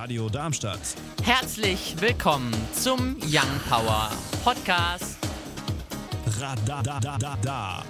Radio Darmstadt. Herzlich willkommen zum Young Power Podcast. Radadadada.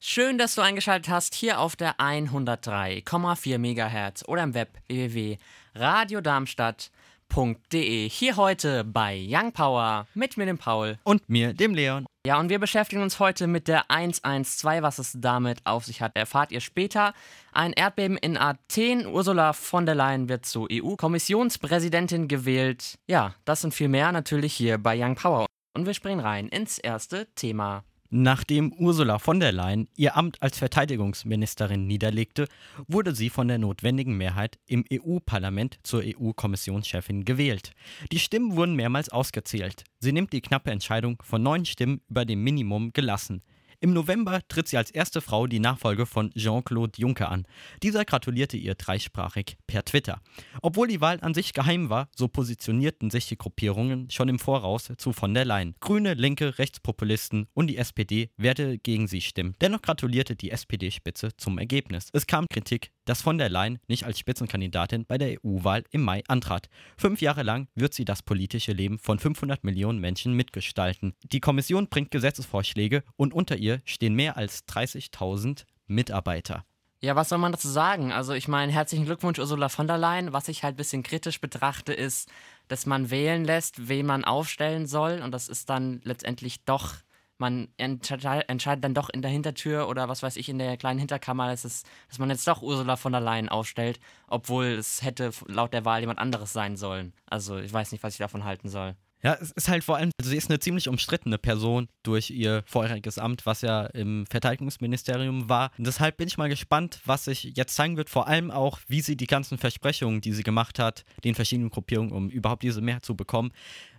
Schön, dass du eingeschaltet hast hier auf der 103,4 MHz oder im Web www.radiodarmstadt.de. Hier heute bei Young Power mit mir, dem Paul. Und mir, dem Leon. Ja, und wir beschäftigen uns heute mit der 112. Was es damit auf sich hat, erfahrt ihr später. Ein Erdbeben in Athen. Ursula von der Leyen wird zur EU-Kommissionspräsidentin gewählt. Ja, das und viel mehr natürlich hier bei Young Power. Und wir springen rein ins erste Thema. Nachdem Ursula von der Leyen ihr Amt als Verteidigungsministerin niederlegte, wurde sie von der notwendigen Mehrheit im EU-Parlament zur EU-Kommissionschefin gewählt. Die Stimmen wurden mehrmals ausgezählt. Sie nimmt die knappe Entscheidung von neun Stimmen über dem Minimum gelassen. Im November tritt sie als erste Frau die Nachfolge von Jean-Claude Juncker an. Dieser gratulierte ihr dreisprachig per Twitter. Obwohl die Wahl an sich geheim war, so positionierten sich die Gruppierungen schon im Voraus zu von der Leyen. Grüne, Linke, Rechtspopulisten und die SPD werde gegen sie stimmen. Dennoch gratulierte die SPD-Spitze zum Ergebnis. Es kam Kritik, dass von der Leyen nicht als Spitzenkandidatin bei der EU-Wahl im Mai antrat. Fünf Jahre lang wird sie das politische Leben von 500 Millionen Menschen mitgestalten. Die Kommission bringt Gesetzesvorschläge und unter ihr stehen mehr als 30.000 Mitarbeiter. Ja, was soll man dazu sagen? Also ich meine, herzlichen Glückwunsch Ursula von der Leyen. Was ich halt ein bisschen kritisch betrachte, ist, dass man wählen lässt, wen man aufstellen soll. Und das ist dann letztendlich doch, man entscheidet, dann doch in der Hintertür oder was weiß ich, in der kleinen Hinterkammer, dass, es, dass man jetzt doch Ursula von der Leyen aufstellt, obwohl es hätte laut der Wahl jemand anderes sein sollen. Also ich weiß nicht, was ich davon halten soll. Ja, es ist halt vor allem, also sie ist eine ziemlich umstrittene Person durch ihr vorheriges Amt, was ja im Verteidigungsministerium war. Und deshalb bin ich mal gespannt, was sich jetzt zeigen wird, vor allem auch, wie sie die ganzen Versprechungen, die sie gemacht hat, den verschiedenen Gruppierungen, um überhaupt diese Mehrheit zu bekommen,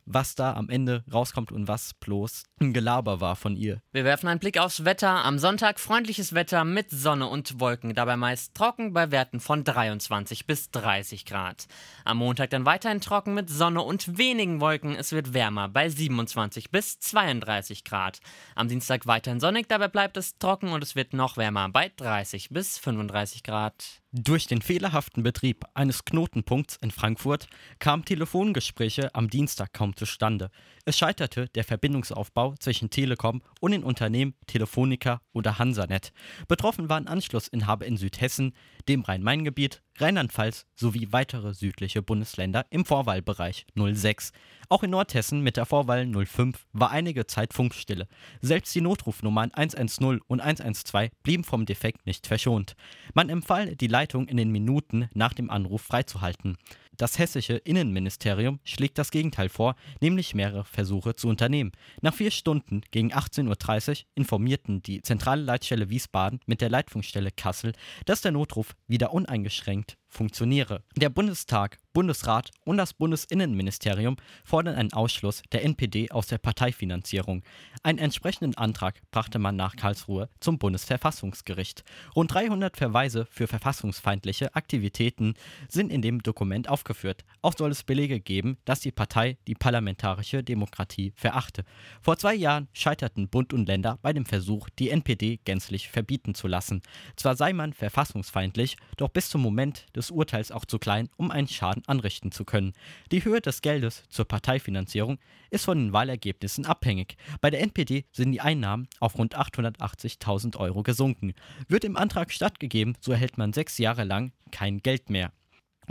was da am Ende rauskommt und was bloß ein Gelaber war von ihr. Wir werfen einen Blick aufs Wetter. Am Sonntag freundliches Wetter mit Sonne und Wolken, dabei meist trocken bei Werten von 23 bis 30 Grad. Am Montag dann weiterhin trocken mit Sonne und wenigen Wolken. Es wird wärmer bei 27 bis 32 Grad. Am Dienstag weiterhin sonnig, dabei bleibt es trocken und es wird noch wärmer bei 30 bis 35 Grad. Durch den fehlerhaften Betrieb eines Knotenpunkts in Frankfurt kamen Telefongespräche am Dienstag kaum zustande. Es scheiterte der Verbindungsaufbau zwischen Telekom und den Unternehmen Telefonica oder Hansanet. Betroffen waren Anschlussinhaber in Südhessen, dem Rhein-Main-Gebiet, Rheinland-Pfalz sowie weitere südliche Bundesländer im Vorwahlbereich 06. Auch in Nordhessen mit der Vorwahl 05 war einige Zeit Funkstille. Selbst die Notrufnummern 110 und 112 blieben vom Defekt nicht verschont. Man empfahl, die Leitung in den Minuten nach dem Anruf freizuhalten. Das hessische Innenministerium schlägt das Gegenteil vor, nämlich mehrere Versuche zu unternehmen. Nach vier Stunden gegen 18.30 Uhr informierten die zentrale Leitstelle Wiesbaden mit der Leitfunkstelle Kassel, dass der Notruf wieder uneingeschränkt funktioniere. Der Bundestag, Bundesrat und das Bundesinnenministerium fordern einen Ausschluss der NPD aus der Parteifinanzierung. Einen entsprechenden Antrag brachte man nach Karlsruhe zum Bundesverfassungsgericht. Rund 300 Verweise für verfassungsfeindliche Aktivitäten sind in dem Dokument aufgeführt. Auch soll es Belege geben, dass die Partei die parlamentarische Demokratie verachte. Vor zwei Jahren scheiterten Bund und Länder bei dem Versuch, die NPD gänzlich verbieten zu lassen. Zwar sei man verfassungsfeindlich, doch bis zum Moment des Urteils auch zu klein, um einen Schaden anrichten zu können. Die Höhe des Geldes zur Parteifinanzierung ist von den Wahlergebnissen abhängig. Bei der NPD sind die Einnahmen auf rund 880.000 Euro gesunken. Wird im Antrag stattgegeben, so erhält man sechs Jahre lang kein Geld mehr.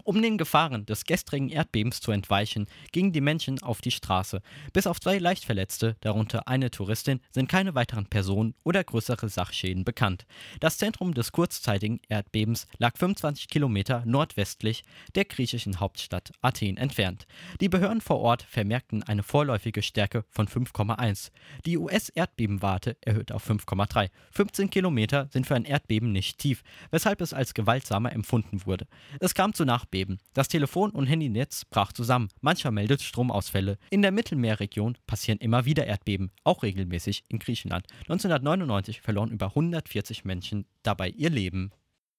Um den Gefahren des gestrigen Erdbebens zu entweichen, gingen die Menschen auf die Straße. Bis auf zwei Leichtverletzte, darunter eine Touristin, sind keine weiteren Personen oder größere Sachschäden bekannt. Das Zentrum des kurzzeitigen Erdbebens lag 25 Kilometer nordwestlich der griechischen Hauptstadt Athen entfernt. Die Behörden vor Ort vermerkten eine vorläufige Stärke von 5,1. Die US-Erdbebenwarte erhöht auf 5,3. 15 Kilometer sind für ein Erdbeben nicht tief, weshalb es als gewaltsamer empfunden wurde. Es kam zu Nach Erdbeben. Das Telefon- und Handynetz brach zusammen. Mancher meldet Stromausfälle. In der Mittelmeerregion passieren immer wieder Erdbeben, auch regelmäßig in Griechenland. 1999 verloren über 140 Menschen dabei ihr Leben.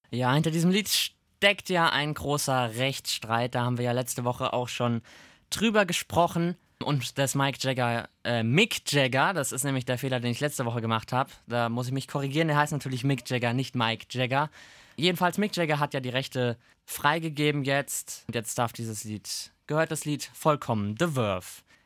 Ja, hinter diesem Lied steckt ja ein großer Rechtsstreit. Da haben wir ja letzte Woche auch schon drüber gesprochen. Und das Mike Jagger, äh, Mick Jagger, das ist nämlich der Fehler, den ich letzte Woche gemacht habe. Da muss ich mich korrigieren. Der heißt natürlich Mick Jagger, nicht Mike Jagger. Jedenfalls Mick Jagger hat ja die Rechte freigegeben jetzt. Und jetzt darf dieses Lied, gehört das Lied vollkommen. The Verve.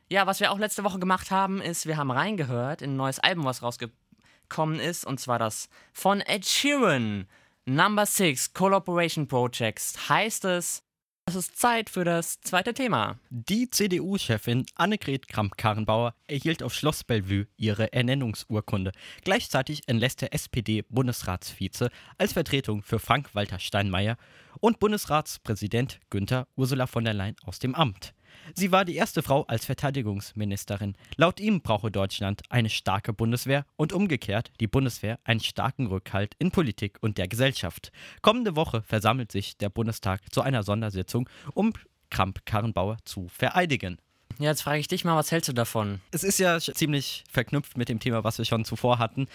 Ja, was wir auch letzte Woche gemacht haben, ist, wir haben reingehört in ein neues Album, was rausgekommen ist. Und zwar das von Ed Sheeran. Number 6 Collaboration Projects heißt es. Es ist Zeit für das zweite Thema. Die CDU-Chefin Annegret Kramp-Karrenbauer erhielt auf Schloss Bellevue ihre Ernennungsurkunde. Gleichzeitig entlässt der SPD-Bundesratsvize als Vertretung für Frank-Walter Steinmeier und Bundesratspräsident Günther Ursula von der Leyen aus dem Amt. Sie war die erste Frau als Verteidigungsministerin. Laut ihm brauche Deutschland eine starke Bundeswehr und umgekehrt die Bundeswehr einen starken Rückhalt in Politik und der Gesellschaft. Kommende Woche versammelt sich der Bundestag zu einer Sondersitzung, um Kramp-Karrenbauer zu vereidigen. Ja, jetzt frage ich dich mal, was hältst du davon? Es ist ja ziemlich verknüpft mit dem Thema, was wir schon zuvor hatten.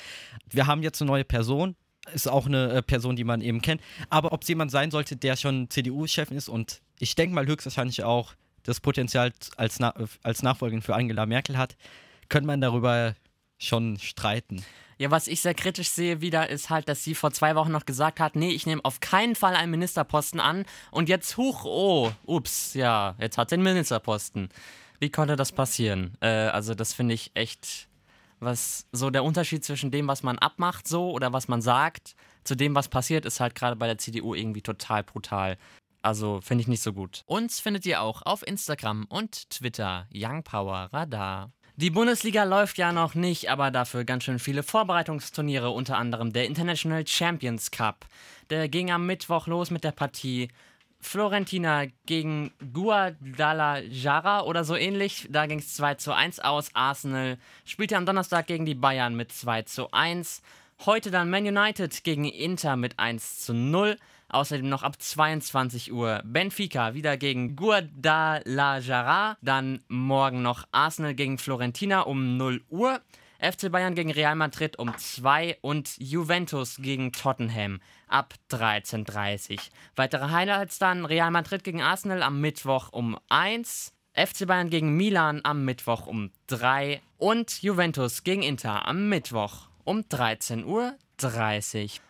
Wir haben jetzt eine neue Person, ist auch eine äh, Person, die man eben kennt. Aber ob es jemand sein sollte, der schon CDU-Chef ist und ich denke mal höchstwahrscheinlich auch das Potenzial als, Na als Nachfolgerin für Angela Merkel hat, könnte man darüber schon streiten. Ja, was ich sehr kritisch sehe wieder, ist halt, dass sie vor zwei Wochen noch gesagt hat, nee, ich nehme auf keinen Fall einen Ministerposten an und jetzt, huch, oh, ups, ja, jetzt hat sie einen Ministerposten. Wie konnte das passieren? Äh, also das finde ich echt, was so der Unterschied zwischen dem, was man abmacht so oder was man sagt, zu dem, was passiert, ist halt gerade bei der CDU irgendwie total brutal. Also finde ich nicht so gut. Uns findet ihr auch auf Instagram und Twitter Young Power Radar. Die Bundesliga läuft ja noch nicht, aber dafür ganz schön viele Vorbereitungsturniere, unter anderem der International Champions Cup. Der ging am Mittwoch los mit der Partie Florentina gegen Guadalajara oder so ähnlich. Da ging es 2 zu 1 aus. Arsenal spielte am Donnerstag gegen die Bayern mit 2 zu 1. Heute dann Man United gegen Inter mit 1 zu 0. Außerdem noch ab 22 Uhr Benfica wieder gegen Guadalajara. Dann morgen noch Arsenal gegen Florentina um 0 Uhr. FC Bayern gegen Real Madrid um 2 und Juventus gegen Tottenham ab 13.30 Uhr. Weitere Highlights dann Real Madrid gegen Arsenal am Mittwoch um 1. FC Bayern gegen Milan am Mittwoch um 3 und Juventus gegen Inter am Mittwoch um 13.30 Uhr.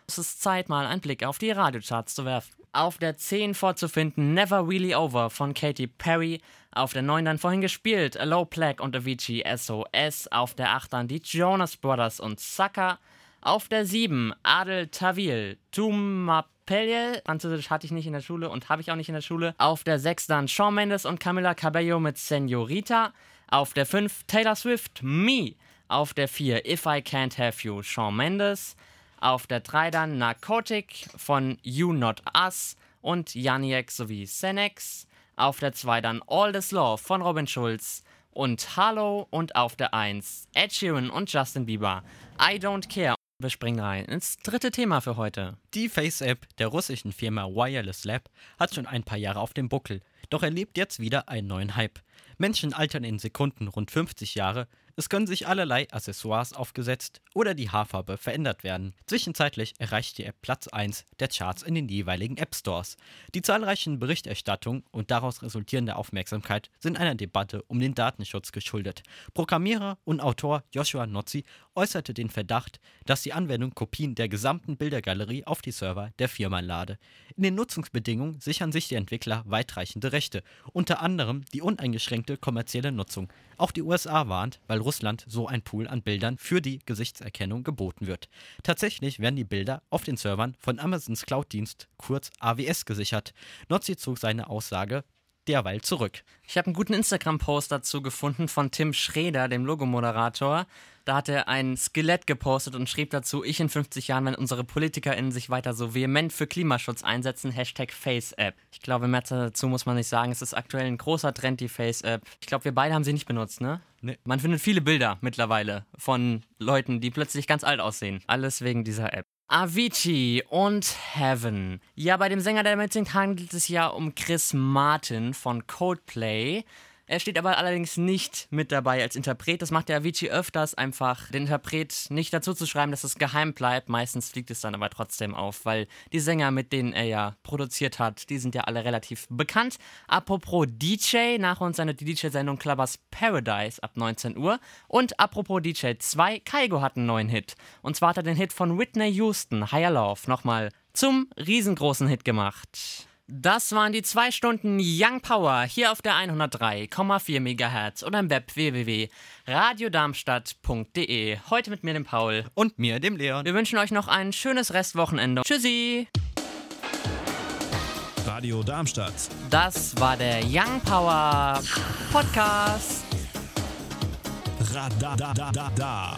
Es ist Zeit, mal einen Blick auf die Radiocharts zu werfen. Auf der 10 vorzufinden Never Really Over von Katy Perry. Auf der 9 dann vorhin gespielt Low Plague und Avicii SOS. Auf der 8 dann die Jonas Brothers und Sucker. Auf der 7 Adel Tawil, Tumapelle. Französisch hatte ich nicht in der Schule und habe ich auch nicht in der Schule. Auf der 6 dann Shawn Mendes und Camila Cabello mit Senorita. Auf der 5 Taylor Swift, Me. Auf der 4 If I Can't Have You, Shawn Mendes. Auf der 3 dann Narcotic von You Not Us und Janiek sowie Senex. Auf der 2 dann All This Love von Robin Schulz und Hallo und auf der 1 Ed Sheeran und Justin Bieber. I Don't Care. Wir springen rein ins dritte Thema für heute. Die Face-App der russischen Firma Wireless Lab hat schon ein paar Jahre auf dem Buckel, doch erlebt jetzt wieder einen neuen Hype. Menschen altern in Sekunden rund 50 Jahre, es können sich allerlei Accessoires aufgesetzt oder die Haarfarbe verändert werden. Zwischenzeitlich erreicht die App Platz 1 der Charts in den jeweiligen App Stores. Die zahlreichen Berichterstattungen und daraus resultierende Aufmerksamkeit sind einer Debatte um den Datenschutz geschuldet. Programmierer und Autor Joshua Nozzi äußerte den Verdacht, dass die Anwendung Kopien der gesamten Bildergalerie auf die Server der Firma lade. In den Nutzungsbedingungen sichern sich die Entwickler weitreichende Rechte, unter anderem die uneingeschränkte kommerzielle Nutzung. Auch die USA warnt, weil Russland so ein Pool an Bildern für die Gesichtserkennung geboten wird. Tatsächlich werden die Bilder auf den Servern von Amazons Cloud-Dienst, kurz AWS, gesichert. Nozzi zog seine Aussage derweil zurück. Ich habe einen guten Instagram-Post dazu gefunden von Tim Schreder, dem Logomoderator. Da hat er ein Skelett gepostet und schrieb dazu, ich in 50 Jahren, wenn unsere PolitikerInnen sich weiter so vehement für Klimaschutz einsetzen, Hashtag FaceApp. Ich glaube, mehr dazu muss man nicht sagen. Es ist aktuell ein großer Trend, die FaceApp. Ich glaube, wir beide haben sie nicht benutzt, ne? Nee. Man findet viele Bilder mittlerweile von Leuten, die plötzlich ganz alt aussehen. Alles wegen dieser App. Avicii und Heaven. Ja, bei dem Sänger, der mitsingt, handelt es ja um Chris Martin von Coldplay. Er steht aber allerdings nicht mit dabei als Interpret. Das macht der Avicii öfters, einfach den Interpret nicht dazu zu schreiben, dass es geheim bleibt. Meistens fliegt es dann aber trotzdem auf, weil die Sänger, mit denen er ja produziert hat, die sind ja alle relativ bekannt. Apropos DJ, nach uns seine DJ-Sendung Clubbers Paradise ab 19 Uhr. Und apropos DJ 2, Kaigo hat einen neuen Hit. Und zwar hat er den Hit von Whitney Houston, Higher Love, nochmal zum riesengroßen Hit gemacht. Das waren die zwei Stunden Young Power hier auf der 103,4 MHz oder im Web www.radiodarmstadt.de. Heute mit mir, dem Paul. Und mir, dem Leon. Wir wünschen euch noch ein schönes Restwochenende. Tschüssi! Radio Darmstadt. Das war der Young Power Podcast. Radadadada.